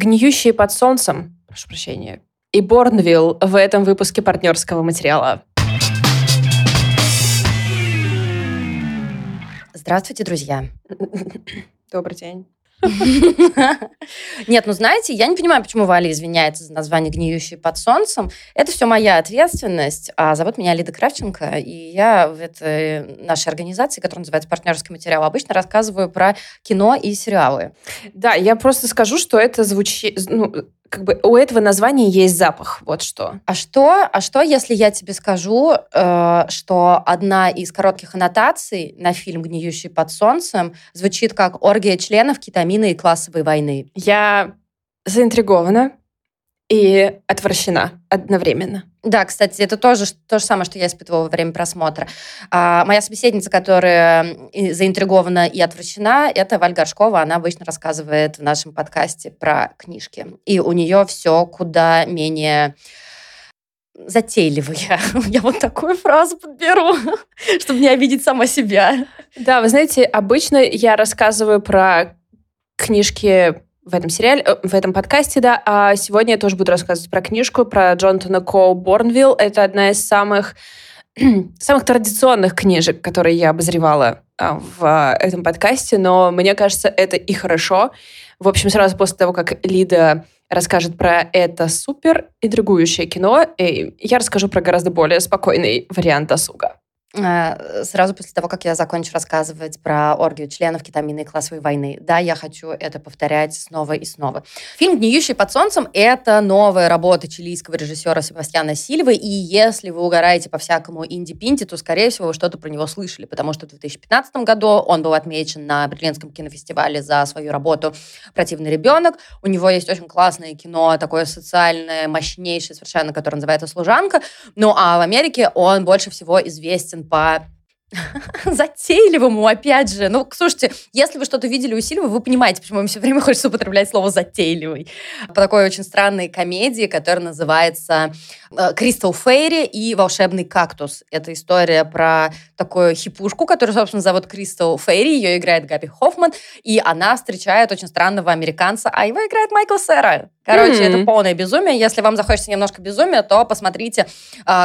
Гниющие под солнцем, прошу прощения, и Борнвилл в этом выпуске партнерского материала. Здравствуйте, друзья. Добрый день. Нет, ну знаете, я не понимаю, почему Валя извиняется за название «Гниющий под солнцем». Это все моя ответственность. А зовут меня Лида Кравченко, и я в этой нашей организации, которая называется «Партнерский материал», обычно рассказываю про кино и сериалы. Да, я просто скажу, что это звучит... Ну, как бы у этого названия есть запах, вот что. А что, а что если я тебе скажу, э, что одна из коротких аннотаций на фильм «Гниющий под солнцем» звучит как «Оргия членов кетамина и классовой войны»? Я заинтригована и отвращена одновременно. Да, кстати, это тоже то же самое, что я испытывала во время просмотра. А, моя собеседница, которая заинтригована и отвращена, это Валь Горшкова. Она обычно рассказывает в нашем подкасте про книжки. И у нее все куда менее затейливые. Я вот такую фразу подберу, чтобы не обидеть сама себя. Да, вы знаете, обычно я рассказываю про книжки в этом сериале, э, в этом подкасте, да. А сегодня я тоже буду рассказывать про книжку, про Джонатана Коу Борнвилл. Это одна из самых самых традиционных книжек, которые я обозревала а, в а, этом подкасте, но мне кажется, это и хорошо. В общем, сразу после того, как Лида расскажет про это супер интригующее кино, я расскажу про гораздо более спокойный вариант досуга. Э, сразу после того, как я закончу рассказывать про оргию членов кетамина и классовой войны. Да, я хочу это повторять снова и снова. Фильм «Гниющий под солнцем» — это новая работа чилийского режиссера Себастьяна Сильвы, и если вы угораете по всякому инди-пинти, то, скорее всего, вы что-то про него слышали, потому что в 2015 году он был отмечен на Берлинском кинофестивале за свою работу «Противный ребенок». У него есть очень классное кино, такое социальное, мощнейшее совершенно, которое называется «Служанка». Ну, а в Америке он больше всего известен по затейливому, опять же. Ну, слушайте, если вы что-то видели у Сильвы, вы понимаете, почему им все время хочется употреблять слово «затейливый». По такой очень странной комедии, которая называется «Кристал Фейри и волшебный кактус». Это история про такую хипушку, которую, собственно, зовут Кристал Фейри. Ее играет Габи Хоффман, и она встречает очень странного американца, а его играет Майкл Сера. Короче, mm-hmm. это полное безумие. Если вам захочется немножко безумия, то посмотрите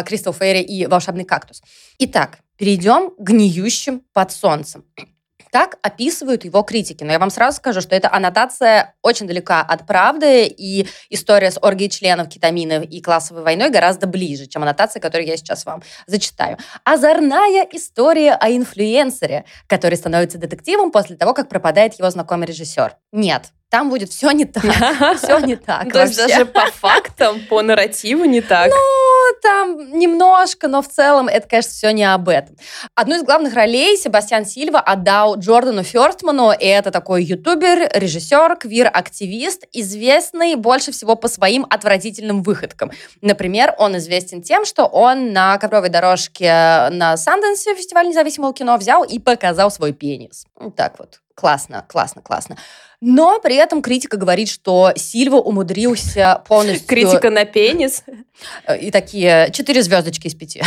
«Кристал Фейри и волшебный кактус». Итак, перейдем к гниющим под солнцем. Так описывают его критики. Но я вам сразу скажу, что эта аннотация очень далека от правды, и история с оргией членов кетамина и классовой войной гораздо ближе, чем аннотация, которую я сейчас вам зачитаю. Озорная история о инфлюенсере, который становится детективом после того, как пропадает его знакомый режиссер. Нет, там будет все не так. Все не так. То есть даже по фактам, по нарративу не так. Ну, там немножко, но в целом это, конечно, все не об этом. Одну из главных ролей Себастьян Сильва отдал Джордану Ферстману. И это такой ютубер, режиссер, квир-активист, известный больше всего по своим отвратительным выходкам. Например, он известен тем, что он на ковровой дорожке на Санденсе, фестивале независимого кино, взял и показал свой пенис. Так вот. Классно, классно, классно. Но при этом критика говорит, что Сильва умудрился полностью... Критика на пенис? И такие четыре звездочки из пяти.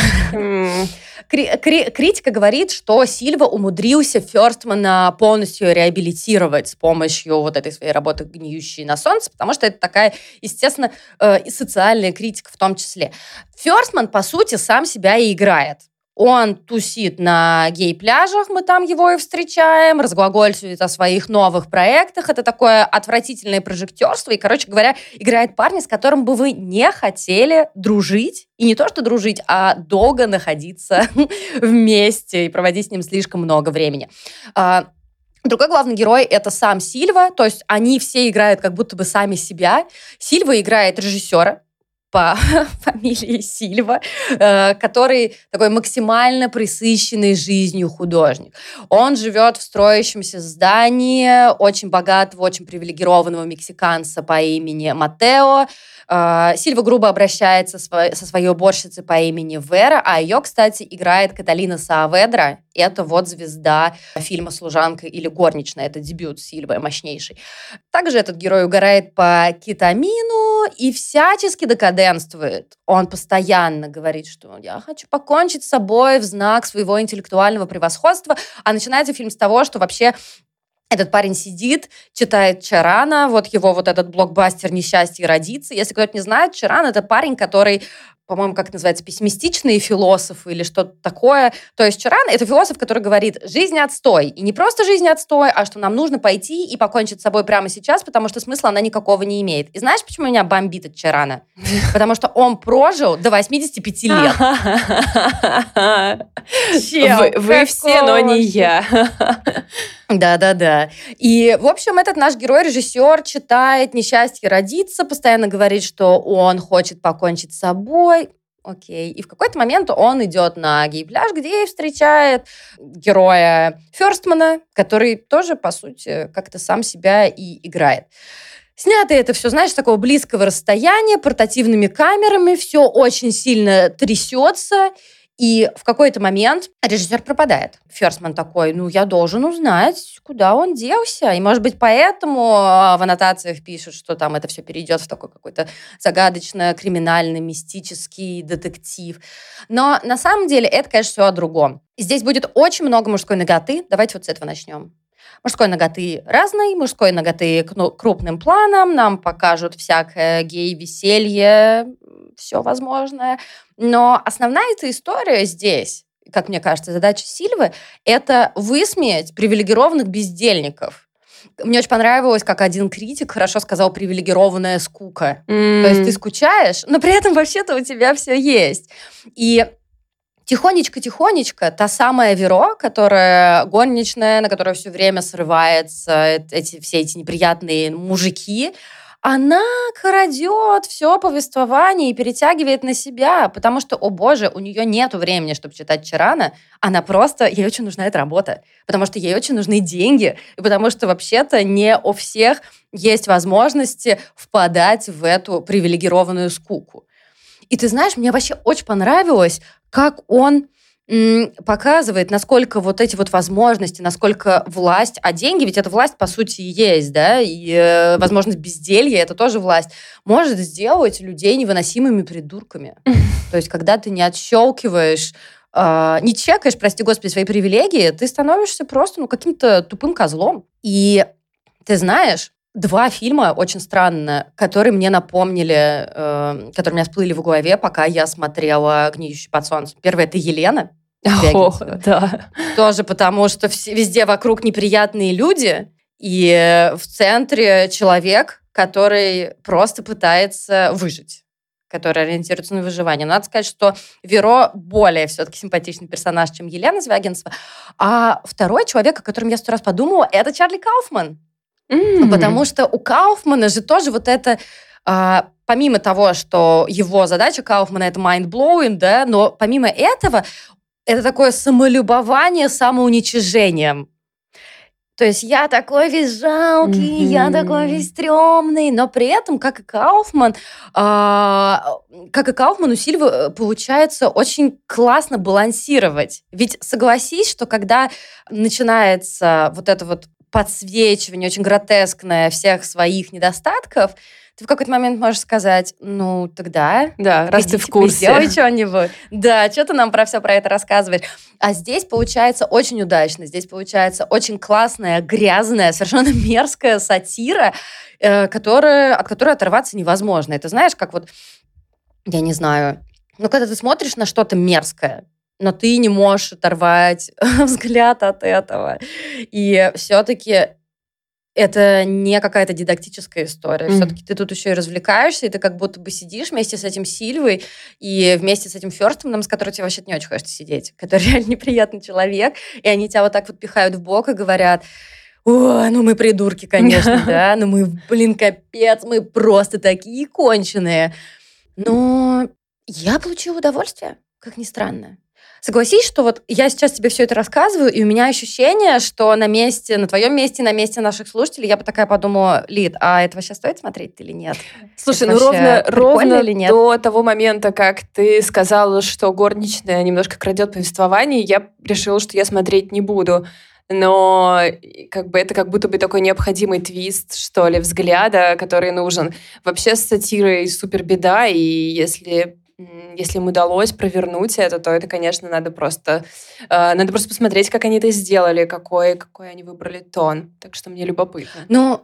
Критика говорит, что Сильва умудрился Ферстмана полностью реабилитировать с помощью вот этой своей работы «Гниющей на солнце», потому что это такая, естественно, э, и социальная критика в том числе. Ферстман, по сути, сам себя и играет. Он тусит на гей-пляжах, мы там его и встречаем, разглагольствует о своих новых проектах. Это такое отвратительное прожектерство. И, короче говоря, играет парня, с которым бы вы не хотели дружить. И не то, что дружить, а долго находиться вместе и проводить с ним слишком много времени. А, другой главный герой — это сам Сильва, то есть они все играют как будто бы сами себя. Сильва играет режиссера, по фамилии Сильва, э, который такой максимально присыщенный жизнью художник. Он живет в строящемся здании очень богатого, очень привилегированного мексиканца по имени Матео, а, Сильва грубо обращается со своей уборщицей по имени Вера, а ее, кстати, играет Каталина Сааведра. Это вот звезда фильма «Служанка» или «Горничная». Это дебют Сильвы, мощнейший. Также этот герой угорает по кетамину и всячески декаденствует. Он постоянно говорит, что я хочу покончить с собой в знак своего интеллектуального превосходства. А начинается фильм с того, что вообще этот парень сидит, читает Чарана, вот его вот этот блокбастер «Несчастье родиться». Если кто-то не знает, Чаран — это парень, который по-моему, как называется, пессимистичные философы или что-то такое. То есть Чаран — это философ, который говорит, жизнь отстой. И не просто жизнь отстой, а что нам нужно пойти и покончить с собой прямо сейчас, потому что смысла она никакого не имеет. И знаешь, почему меня бомбит от Чарана? Потому что он прожил до 85 лет. Вы все, но не я. Да-да-да. И, в общем, этот наш герой-режиссер читает «Несчастье родиться», постоянно говорит, что он хочет покончить с собой. Окей. И в какой-то момент он идет на гей-пляж, где встречает героя Ферстмана, который тоже, по сути, как-то сам себя и играет. Снято это все, знаешь, с такого близкого расстояния, портативными камерами, все очень сильно трясется. И в какой-то момент режиссер пропадает. Ферсман такой, ну, я должен узнать, куда он делся. И, может быть, поэтому а, в аннотациях пишут, что там это все перейдет в такой какой-то загадочно криминальный, мистический детектив. Но на самом деле это, конечно, все о другом. Здесь будет очень много мужской ноготы. Давайте вот с этого начнем. Мужской ноготы разной, мужской ноготы крупным планом, нам покажут всякое гей-веселье, все возможное. Но основная эта история здесь, как мне кажется, задача Сильвы, это высмеять привилегированных бездельников. Мне очень понравилось, как один критик хорошо сказал привилегированная скука. Mm. То есть ты скучаешь, но при этом вообще-то у тебя все есть. И тихонечко-тихонечко та самая Веро, которая горничная, на которую все время срывается эти, все эти неприятные мужики, она крадет все повествование и перетягивает на себя, потому что, о боже, у нее нет времени, чтобы читать Чарана, она просто, ей очень нужна эта работа, потому что ей очень нужны деньги, и потому что вообще-то не у всех есть возможности впадать в эту привилегированную скуку. И ты знаешь, мне вообще очень понравилось, как он показывает, насколько вот эти вот возможности, насколько власть, а деньги, ведь это власть по сути и есть, да, и э, возможность безделья, это тоже власть, может сделать людей невыносимыми придурками. То есть, когда ты не отщелкиваешь Uh, не чекаешь, прости господи, свои привилегии, ты становишься просто ну, каким-то тупым козлом. И ты знаешь, два фильма очень странно, которые мне напомнили, э, которые у меня всплыли в голове, пока я смотрела «Гниющий под солнцем». Первый — это «Елена», о, да. Тоже потому, что везде вокруг неприятные люди, и в центре человек, который просто пытается выжить который ориентируется на выживание. Надо сказать, что Веро более все-таки симпатичный персонаж, чем Елена Звягинцева. А второй человек, о котором я сто раз подумала, это Чарли Кауфман. Mm. Потому что у Кауфмана же тоже вот это а, помимо того, что его задача Кауфмана это mind-blowing, да, но помимо этого это такое самолюбование самоуничижением. То есть я такой весь жалкий, mm-hmm. я такой весь стрёмный, но при этом, как и Кауфман, э, как и Кауфман, у Сильвы э, получается очень классно балансировать. Ведь согласись, что когда начинается вот это вот подсвечивание очень гротескное всех своих недостатков, ты в какой-то момент можешь сказать, ну, тогда... Да, раз ты в курсе. Сделай что-нибудь. Да, что ты нам про все про это рассказываешь? А здесь получается очень удачно. Здесь получается очень классная, грязная, совершенно мерзкая сатира, э, которая, от которой оторваться невозможно. Это знаешь, как вот, я не знаю, ну, когда ты смотришь на что-то мерзкое, но ты не можешь оторвать взгляд от этого. И все-таки это не какая-то дидактическая история. Mm-hmm. Все-таки ты тут еще и развлекаешься, и ты как будто бы сидишь вместе с этим Сильвой и вместе с этим Ферстманом, с которым тебе вообще не очень хочется сидеть, который реально неприятный человек, и они тебя вот так вот пихают в бок и говорят, о, ну мы придурки, конечно, да, ну мы, блин, капец, мы просто такие конченые. Но я получила удовольствие, как ни странно. Согласись, что вот я сейчас тебе все это рассказываю, и у меня ощущение, что на месте, на твоем месте, на месте наших слушателей, я бы такая подумала, Лид, а этого сейчас стоит смотреть или нет? Слушай, это ну ровно, ровно или нет? до того момента, как ты сказала, что горничная немножко крадет повествование, я решила, что я смотреть не буду но как бы это как будто бы такой необходимый твист, что ли, взгляда, который нужен. Вообще с сатирой супер беда, и если если им удалось провернуть это, то это, конечно, надо просто, э, надо просто посмотреть, как они это сделали, какой, какой они выбрали тон. Так что мне любопытно. Ну,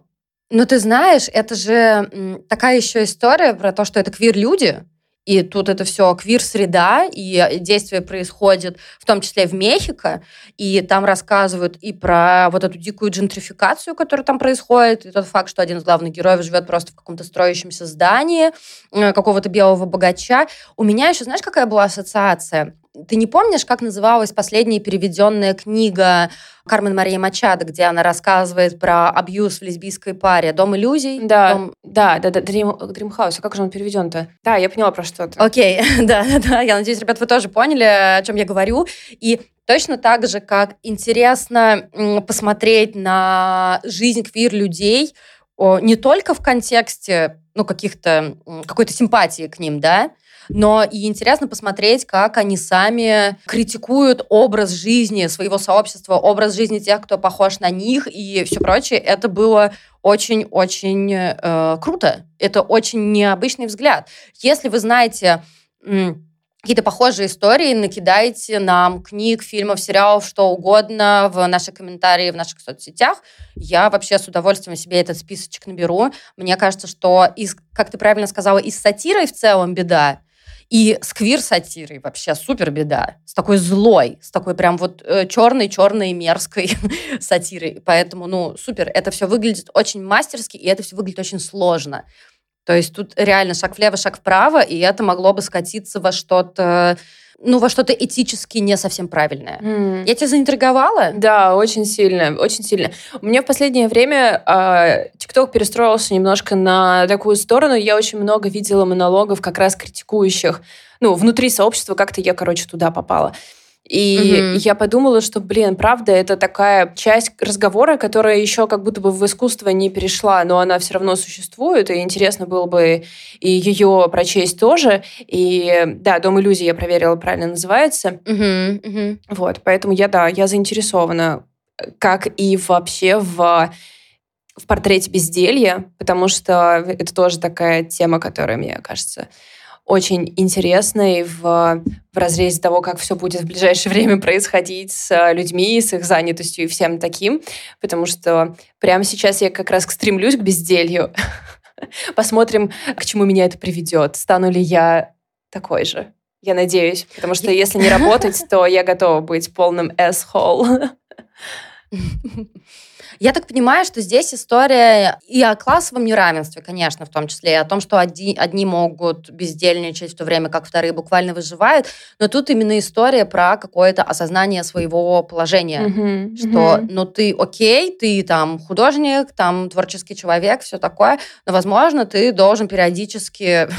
ну ты знаешь, это же такая еще история про то, что это квир-люди, и тут это все квир-среда, и действие происходит в том числе в Мехико, и там рассказывают и про вот эту дикую джентрификацию, которая там происходит, и тот факт, что один из главных героев живет просто в каком-то строящемся здании э, какого-то белого богача. У меня еще, знаешь, какая была ассоциация? Ты не помнишь, как называлась последняя переведенная книга Кармен Мария Мачадо, где она рассказывает про абьюз в лесбийской паре «Дом иллюзий»? Да, Дом... да, да, да, Dream, Dream House. А как же он переведен-то? Да, я поняла про что-то. Окей, да, да, да. Я надеюсь, ребят, вы тоже поняли, о чем я говорю. И точно так же, как интересно посмотреть на жизнь квир-людей, не только в контексте ну, каких-то, какой-то симпатии к ним, да, но и интересно посмотреть, как они сами критикуют образ жизни своего сообщества, образ жизни тех, кто похож на них и все прочее. Это было очень-очень э, круто. Это очень необычный взгляд. Если вы знаете какие-то похожие истории, накидайте нам книг, фильмов, сериалов, что угодно в наши комментарии в наших соцсетях. Я вообще с удовольствием себе этот списочек наберу. Мне кажется, что, из, как ты правильно сказала, и с сатирой в целом беда, и с квир-сатирой вообще супер беда. С такой злой, с такой прям вот э, черной-черной мерзкой сатирой. Поэтому, ну, супер. Это все выглядит очень мастерски, и это все выглядит очень сложно. То есть тут реально шаг влево, шаг вправо, и это могло бы скатиться во что-то ну, во что-то этически не совсем правильное. Mm. Я тебя заинтриговала? Да, очень сильно, очень сильно. У меня в последнее время э, ТикТок перестроился немножко на такую сторону. Я очень много видела монологов как раз критикующих, ну, внутри сообщества, как-то я, короче, туда попала. И угу. я подумала, что, блин, правда, это такая часть разговора, которая еще как будто бы в искусство не перешла, но она все равно существует, и интересно было бы и ее прочесть тоже. И да, Дом иллюзий я проверила, правильно называется. Угу, угу. Вот, поэтому я, да, я заинтересована, как и вообще в в портрете безделья, потому что это тоже такая тема, которая, мне кажется, очень интересной в, в разрезе того, как все будет в ближайшее время происходить с людьми, с их занятостью и всем таким, потому что прямо сейчас я как раз стремлюсь к безделью. Посмотрим, к чему меня это приведет. Стану ли я такой же? Я надеюсь, потому что если не работать, то я готова быть полным asshole. Я так понимаю, что здесь история и о классовом неравенстве, конечно, в том числе, и о том, что одни, одни могут бездельничать в то время, как вторые буквально выживают, но тут именно история про какое-то осознание своего положения, mm-hmm, что, ну, ты окей, ты там художник, там творческий человек, все такое, но, возможно, ты должен периодически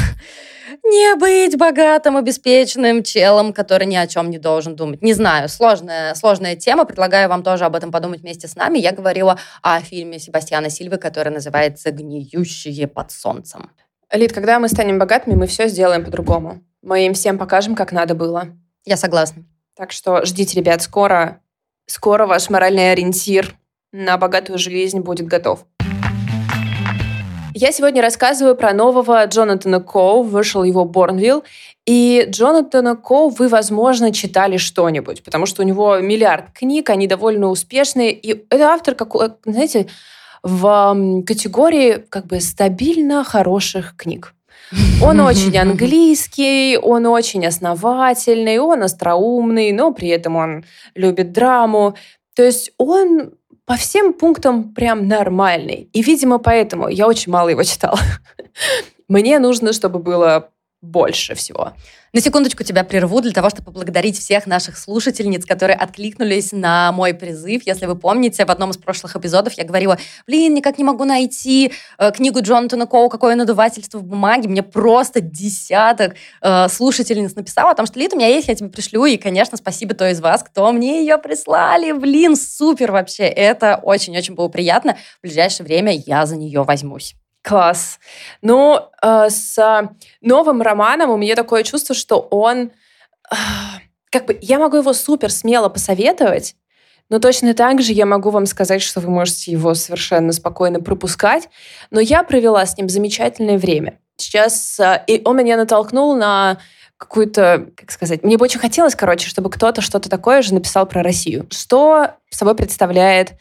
не быть богатым, обеспеченным челом, который ни о чем не должен думать. Не знаю, сложная, сложная тема. Предлагаю вам тоже об этом подумать вместе с нами. Я говорила о фильме Себастьяна Сильвы, который называется «Гниющие под солнцем». Лид, когда мы станем богатыми, мы все сделаем по-другому. Мы им всем покажем, как надо было. Я согласна. Так что ждите, ребят, скоро, скоро ваш моральный ориентир на богатую жизнь будет готов. Я сегодня рассказываю про нового Джонатана Коу. Вышел его Борнвилл. И Джонатана Коу вы, возможно, читали что-нибудь, потому что у него миллиард книг, они довольно успешные. И это автор, как, знаете, в категории как бы стабильно хороших книг. Он очень английский, он очень основательный, он остроумный, но при этом он любит драму. То есть он по всем пунктам прям нормальный. И, видимо, поэтому я очень мало его читала. Мне нужно, чтобы было больше всего. На секундочку тебя прерву для того, чтобы поблагодарить всех наших слушательниц, которые откликнулись на мой призыв. Если вы помните, в одном из прошлых эпизодов я говорила, блин, никак не могу найти э, книгу Джонатана Коу «Какое надувательство в бумаге». Мне просто десяток э, слушательниц написала о том, что, Лид, у меня есть, я тебе пришлю. И, конечно, спасибо той из вас, кто мне ее прислали. Блин, супер вообще. Это очень-очень было приятно. В ближайшее время я за нее возьмусь. Класс. Ну, э, с новым романом у меня такое чувство, что он... Э, как бы я могу его супер смело посоветовать, но точно так же я могу вам сказать, что вы можете его совершенно спокойно пропускать. Но я провела с ним замечательное время. Сейчас э, и он меня натолкнул на какую-то, как сказать, мне бы очень хотелось, короче, чтобы кто-то что-то такое же написал про Россию. Что собой представляет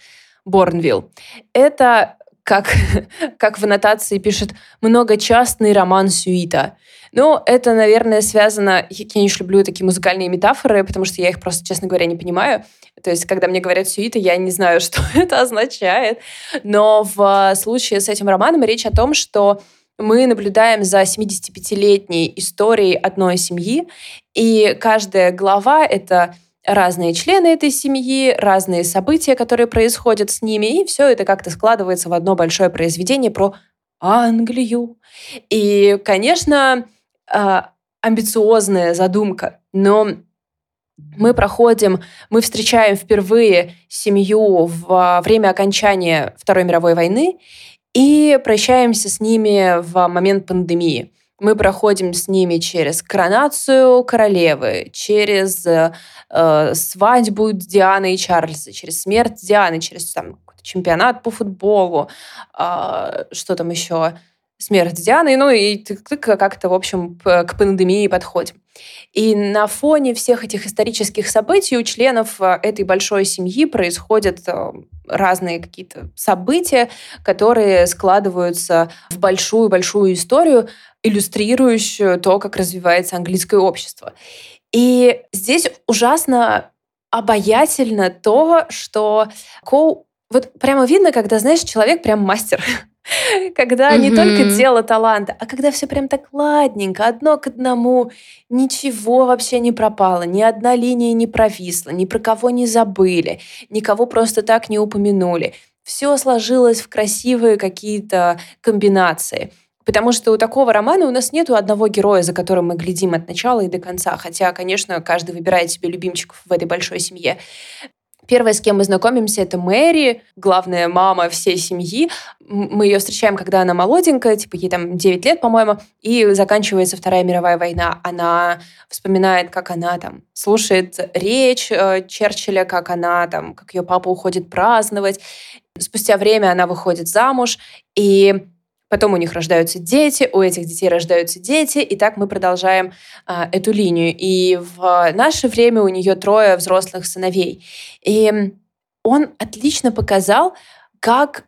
Борнвилл? Это как, как в аннотации пишет, многочастный роман Сюита. Ну, это, наверное, связано... Я не люблю такие музыкальные метафоры, потому что я их просто, честно говоря, не понимаю. То есть, когда мне говорят сюита, я не знаю, что это означает. Но в случае с этим романом речь о том, что мы наблюдаем за 75-летней историей одной семьи, и каждая глава — это разные члены этой семьи, разные события, которые происходят с ними, и все это как-то складывается в одно большое произведение про Англию. И, конечно, а, амбициозная задумка, но мы проходим, мы встречаем впервые семью во время окончания Второй мировой войны и прощаемся с ними в момент пандемии. Мы проходим с ними через коронацию королевы, через э, свадьбу Дианы и Чарльза, через смерть Дианы, через там, чемпионат по футболу, э, что там еще, смерть Дианы, ну и как-то, в общем, к пандемии подходим. И на фоне всех этих исторических событий у членов э, этой большой семьи происходят э, разные какие-то события, которые складываются в большую-большую историю, иллюстрирующую то, как развивается английское общество. И здесь ужасно обаятельно то, что Коу... Вот прямо видно, когда, знаешь, человек прям мастер. Когда не только дело таланта, а когда все прям так ладненько, одно к одному, ничего вообще не пропало, ни одна линия не провисла, ни про кого не забыли, никого просто так не упомянули. Все сложилось в красивые какие-то комбинации. Потому что у такого романа у нас нету одного героя, за которым мы глядим от начала и до конца. Хотя, конечно, каждый выбирает себе любимчиков в этой большой семье. Первая, с кем мы знакомимся, это Мэри, главная мама всей семьи. Мы ее встречаем, когда она молоденькая, типа ей там 9 лет, по-моему, и заканчивается Вторая мировая война. Она вспоминает, как она там слушает речь э, Черчилля, как она там, как ее папа уходит праздновать. Спустя время она выходит замуж, и Потом у них рождаются дети, у этих детей рождаются дети, и так мы продолжаем а, эту линию. И в наше время у нее трое взрослых сыновей. И он отлично показал, как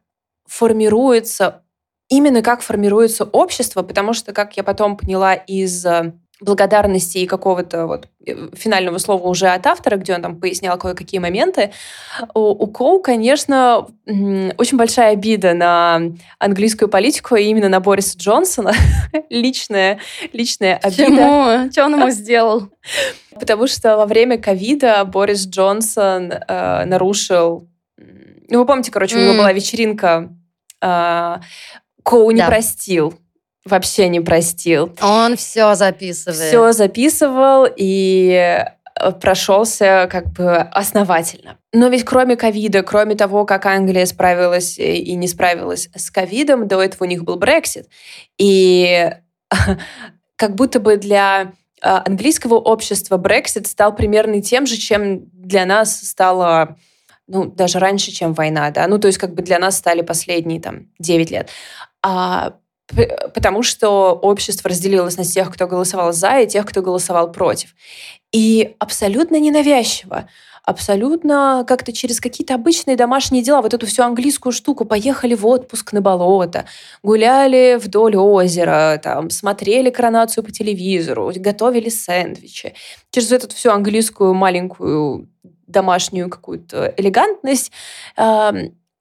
формируется, именно как формируется общество, потому что, как я потом поняла из благодарности и какого-то вот э, финального слова уже от автора, где он там пояснял кое-какие моменты, у, у Коу, конечно, очень большая обида на английскую политику, и именно на Бориса Джонсона. личная, личная обида. Почему? Что он ему сделал? Потому что во время ковида Борис Джонсон э, нарушил... Ну, вы помните, короче, у него была вечеринка э, Коу не простил вообще не простил. Он все записывает. Все записывал и э, прошелся как бы основательно. Но ведь кроме ковида, кроме того, как Англия справилась и не справилась с ковидом, до этого у них был Брексит. И как будто бы для э, английского общества Брексит стал примерно тем же, чем для нас стало ну, даже раньше, чем война, да, ну, то есть как бы для нас стали последние там 9 лет. А потому что общество разделилось на тех, кто голосовал за, и тех, кто голосовал против. И абсолютно ненавязчиво, абсолютно как-то через какие-то обычные домашние дела, вот эту всю английскую штуку, поехали в отпуск на болото, гуляли вдоль озера, там, смотрели коронацию по телевизору, готовили сэндвичи. Через эту всю английскую маленькую домашнюю какую-то элегантность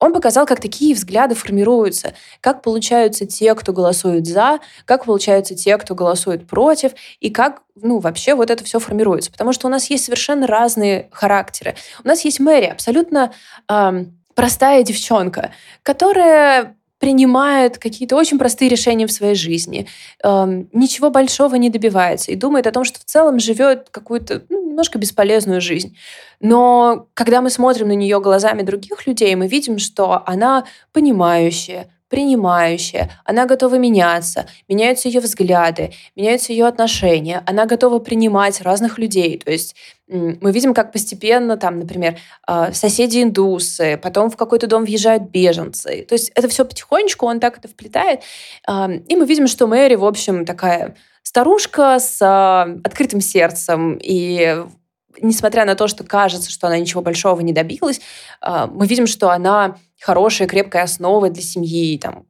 он показал, как такие взгляды формируются, как получаются те, кто голосует за, как получаются те, кто голосует против, и как ну, вообще вот это все формируется. Потому что у нас есть совершенно разные характеры. У нас есть Мэри, абсолютно эм, простая девчонка, которая принимает какие-то очень простые решения в своей жизни, эм, ничего большого не добивается и думает о том, что в целом живет какую-то ну, немножко бесполезную жизнь. Но когда мы смотрим на нее глазами других людей, мы видим, что она понимающая, принимающая, она готова меняться, меняются ее взгляды, меняются ее отношения, она готова принимать разных людей. То есть мы видим, как постепенно, там, например, а, соседи индусы, потом в какой-то дом въезжают беженцы. То есть это все потихонечку, он так это вплетает. И мы видим, что Мэри, в общем, такая старушка с э, открытым сердцем и несмотря на то, что кажется, что она ничего большого не добилась, э, мы видим, что она хорошая, крепкая основа для семьи, там,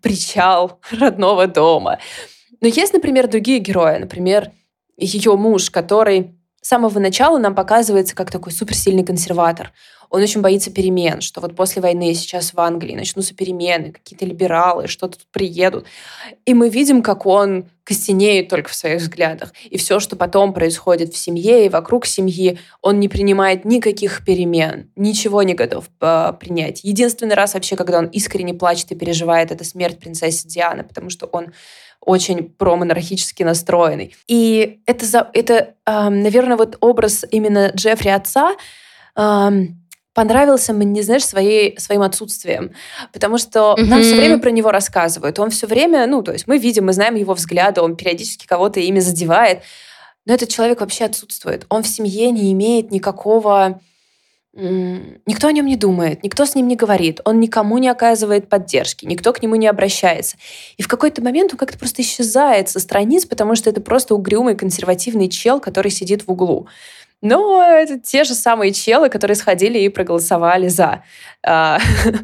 причал родного дома. Но есть, например, другие герои. Например, ее муж, который с самого начала нам показывается как такой суперсильный консерватор. Он очень боится перемен, что вот после войны сейчас в Англии начнутся перемены, какие-то либералы что-то тут приедут. И мы видим, как он костенеет только в своих взглядах. И все, что потом происходит в семье и вокруг семьи, он не принимает никаких перемен, ничего не готов э, принять. Единственный раз вообще, когда он искренне плачет и переживает, это смерть принцессы Дианы, потому что он очень промонархически настроенный. И это, за, это наверное, вот образ именно Джеффри отца, понравился мне, знаешь, своей, своим отсутствием. Потому что mm-hmm. нам все время про него рассказывают. Он все время, ну, то есть мы видим, мы знаем его взгляды, он периодически кого-то ими задевает. Но этот человек вообще отсутствует. Он в семье не имеет никакого... Никто о нем не думает, никто с ним не говорит, он никому не оказывает поддержки, никто к нему не обращается. И в какой-то момент он как-то просто исчезает со страниц, потому что это просто угрюмый консервативный чел, который сидит в углу. Но это те же самые челы, которые сходили и проголосовали за. А,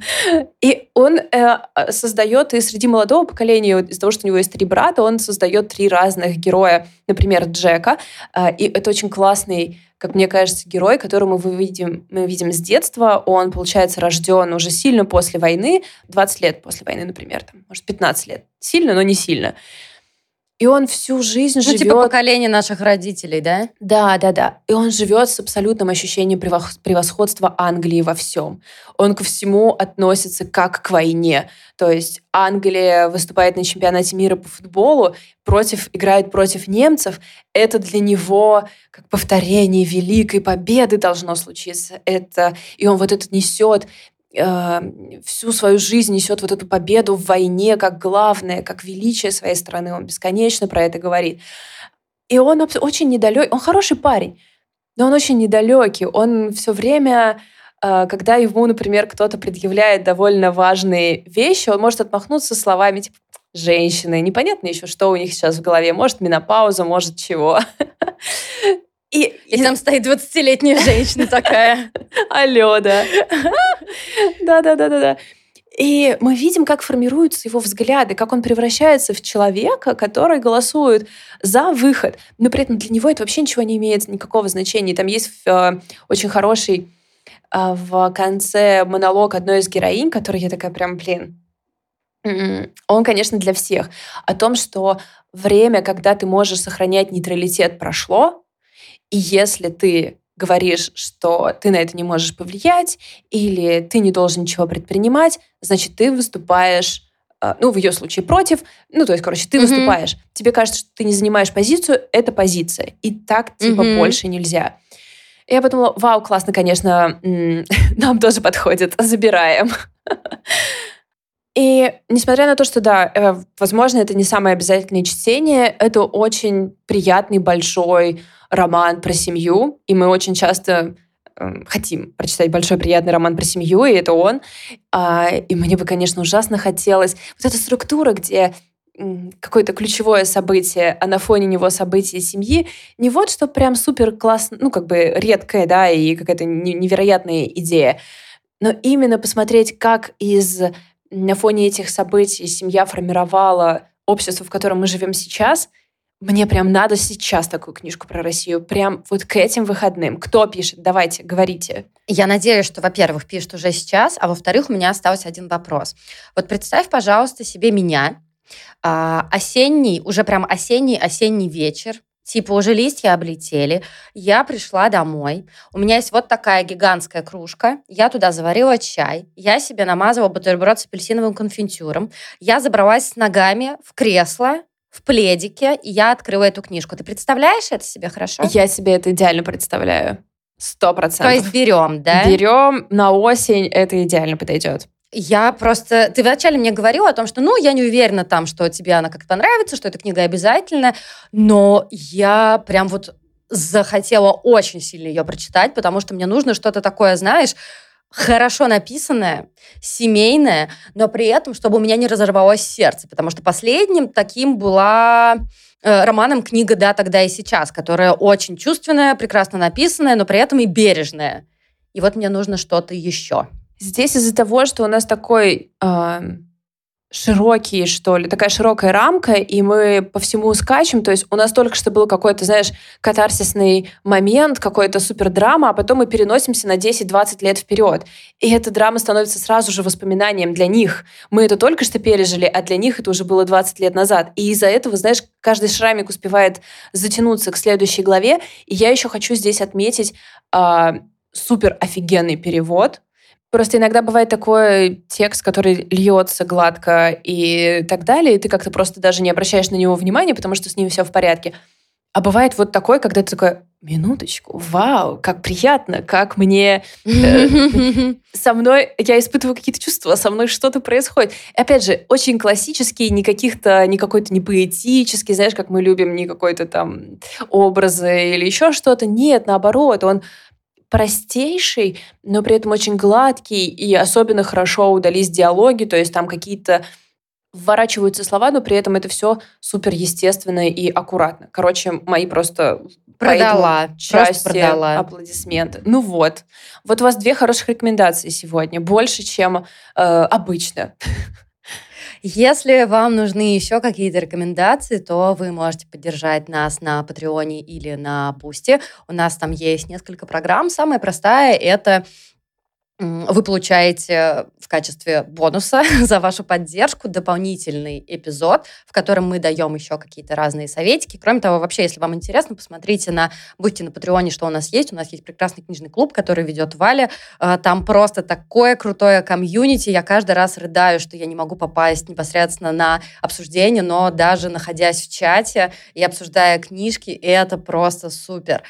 и он э, создает и среди молодого поколения, из-за того, что у него есть три брата, он создает три разных героя. Например, Джека. А, и это очень классный как мне кажется, герой, которого мы видим, мы видим с детства, он, получается, рожден уже сильно после войны, 20 лет после войны, например, там, может, 15 лет. Сильно, но не сильно. И он всю жизнь ну, живет... Ну, типа поколение наших родителей, да? Да, да, да. И он живет с абсолютным ощущением превосходства Англии во всем. Он ко всему относится как к войне. То есть Англия выступает на чемпионате мира по футболу, против, играет против немцев. Это для него как повторение великой победы должно случиться. Это, и он вот это несет всю свою жизнь несет вот эту победу в войне как главное, как величие своей страны. Он бесконечно про это говорит. И он очень недалекий, он хороший парень, но он очень недалекий. Он все время, э, когда ему, например, кто-то предъявляет довольно важные вещи, он может отмахнуться словами типа женщины. Непонятно еще, что у них сейчас в голове. Может, менопауза, может, чего. И, и там стоит 20-летняя женщина такая. Алло, да. Да-да-да-да-да. И мы видим, как формируются его взгляды, как он превращается в человека, который голосует за выход. Но при этом для него это вообще ничего не имеет никакого значения. Там есть э, очень хороший э, в конце монолог одной из героинь, который я такая прям, блин, м-м, он, конечно, для всех. О том, что время, когда ты можешь сохранять нейтралитет, прошло, и если ты говоришь, что ты на это не можешь повлиять, или ты не должен ничего предпринимать, значит, ты выступаешь э, ну, в ее случае против, ну, то есть, короче, ты mm-hmm. выступаешь, тебе кажется, что ты не занимаешь позицию, это позиция, и так, типа, mm-hmm. больше нельзя. Я подумала, вау, классно, конечно, нам тоже подходит, забираем. И несмотря на то, что, да, э, возможно, это не самое обязательное чтение, это очень приятный, большой роман про семью, и мы очень часто эм, хотим прочитать большой приятный роман про семью, и это он. А, и мне бы, конечно, ужасно хотелось... Вот эта структура, где какое-то ключевое событие, а на фоне него события семьи, не вот что прям супер классно, ну, как бы редкая, да, и какая-то невероятная идея, но именно посмотреть, как из на фоне этих событий семья формировала общество, в котором мы живем сейчас — мне прям надо сейчас такую книжку про Россию, прям вот к этим выходным. Кто пишет? Давайте, говорите. Я надеюсь, что, во-первых, пишет уже сейчас, а во-вторых, у меня остался один вопрос. Вот представь, пожалуйста, себе меня, а, осенний, уже прям осенний-осенний вечер, Типа уже листья облетели. Я пришла домой. У меня есть вот такая гигантская кружка. Я туда заварила чай. Я себе намазывала бутерброд с апельсиновым конфитюром. Я забралась с ногами в кресло в пледике, и я открыла эту книжку. Ты представляешь это себе хорошо? Я себе это идеально представляю. Сто процентов. То есть берем, да? Берем на осень, это идеально подойдет. Я просто... Ты вначале мне говорила о том, что, ну, я не уверена там, что тебе она как-то понравится, что эта книга обязательная, но я прям вот захотела очень сильно ее прочитать, потому что мне нужно что-то такое, знаешь, хорошо написанное, семейное, но при этом, чтобы у меня не разорвалось сердце, потому что последним таким была э, романом книга «Да, тогда и сейчас», которая очень чувственная, прекрасно написанная, но при этом и бережная. И вот мне нужно что-то еще. Здесь из-за того, что у нас такой э, широкий, что ли, такая широкая рамка, и мы по всему скачем. То есть у нас только что был какой-то, знаешь, катарсисный момент, какой-то супер драма, а потом мы переносимся на 10-20 лет вперед. И эта драма становится сразу же воспоминанием для них. Мы это только что пережили, а для них это уже было 20 лет назад. И из-за этого, знаешь, каждый шрамик успевает затянуться к следующей главе. И я еще хочу здесь отметить э, супер офигенный перевод Просто иногда бывает такой текст, который льется гладко и так далее, и ты как-то просто даже не обращаешь на него внимания, потому что с ним все в порядке. А бывает вот такой, когда ты такой, минуточку, вау, как приятно, как мне э, со мной, я испытываю какие-то чувства, со мной что-то происходит. И опять же, очень классический, не каких-то, не какой-то не поэтический, знаешь, как мы любим, не какой-то там образы или еще что-то. Нет, наоборот, он простейший, но при этом очень гладкий, и особенно хорошо удались диалоги, то есть там какие-то вворачиваются слова, но при этом это все супер естественно и аккуратно. Короче, мои просто продала, части продала. аплодисменты. Ну вот, вот у вас две хороших рекомендации сегодня, больше, чем э, обычно. Если вам нужны еще какие-то рекомендации, то вы можете поддержать нас на Патреоне или на Бусте. У нас там есть несколько программ. Самая простая — это вы получаете в качестве бонуса за вашу поддержку дополнительный эпизод, в котором мы даем еще какие-то разные советики. Кроме того, вообще, если вам интересно, посмотрите на, будьте на Патреоне, что у нас есть. У нас есть прекрасный книжный клуб, который ведет Валя. А, там просто такое крутое комьюнити. Я каждый раз рыдаю, что я не могу попасть непосредственно на обсуждение, но даже находясь в чате и обсуждая книжки, это просто супер.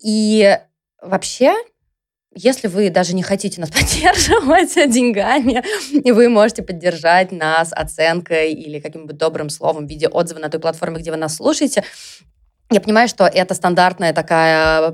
И вообще, если вы даже не хотите нас поддерживать деньгами, вы можете поддержать нас оценкой или каким-нибудь добрым словом в виде отзыва на той платформе, где вы нас слушаете. Я понимаю, что это стандартная такая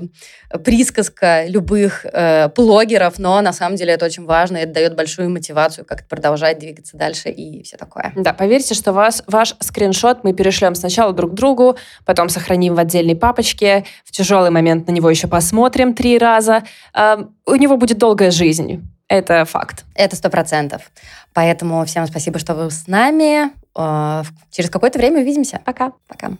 э, присказка любых э, блогеров, но на самом деле это очень важно, это дает большую мотивацию как-то продолжать двигаться дальше и все такое. Да, поверьте, что вас, ваш скриншот мы перешлем сначала друг другу, потом сохраним в отдельной папочке, в тяжелый момент на него еще посмотрим три раза. Э, у него будет долгая жизнь. Это факт. Это сто процентов. Поэтому всем спасибо, что вы с нами. Э, через какое-то время увидимся. Пока. Пока.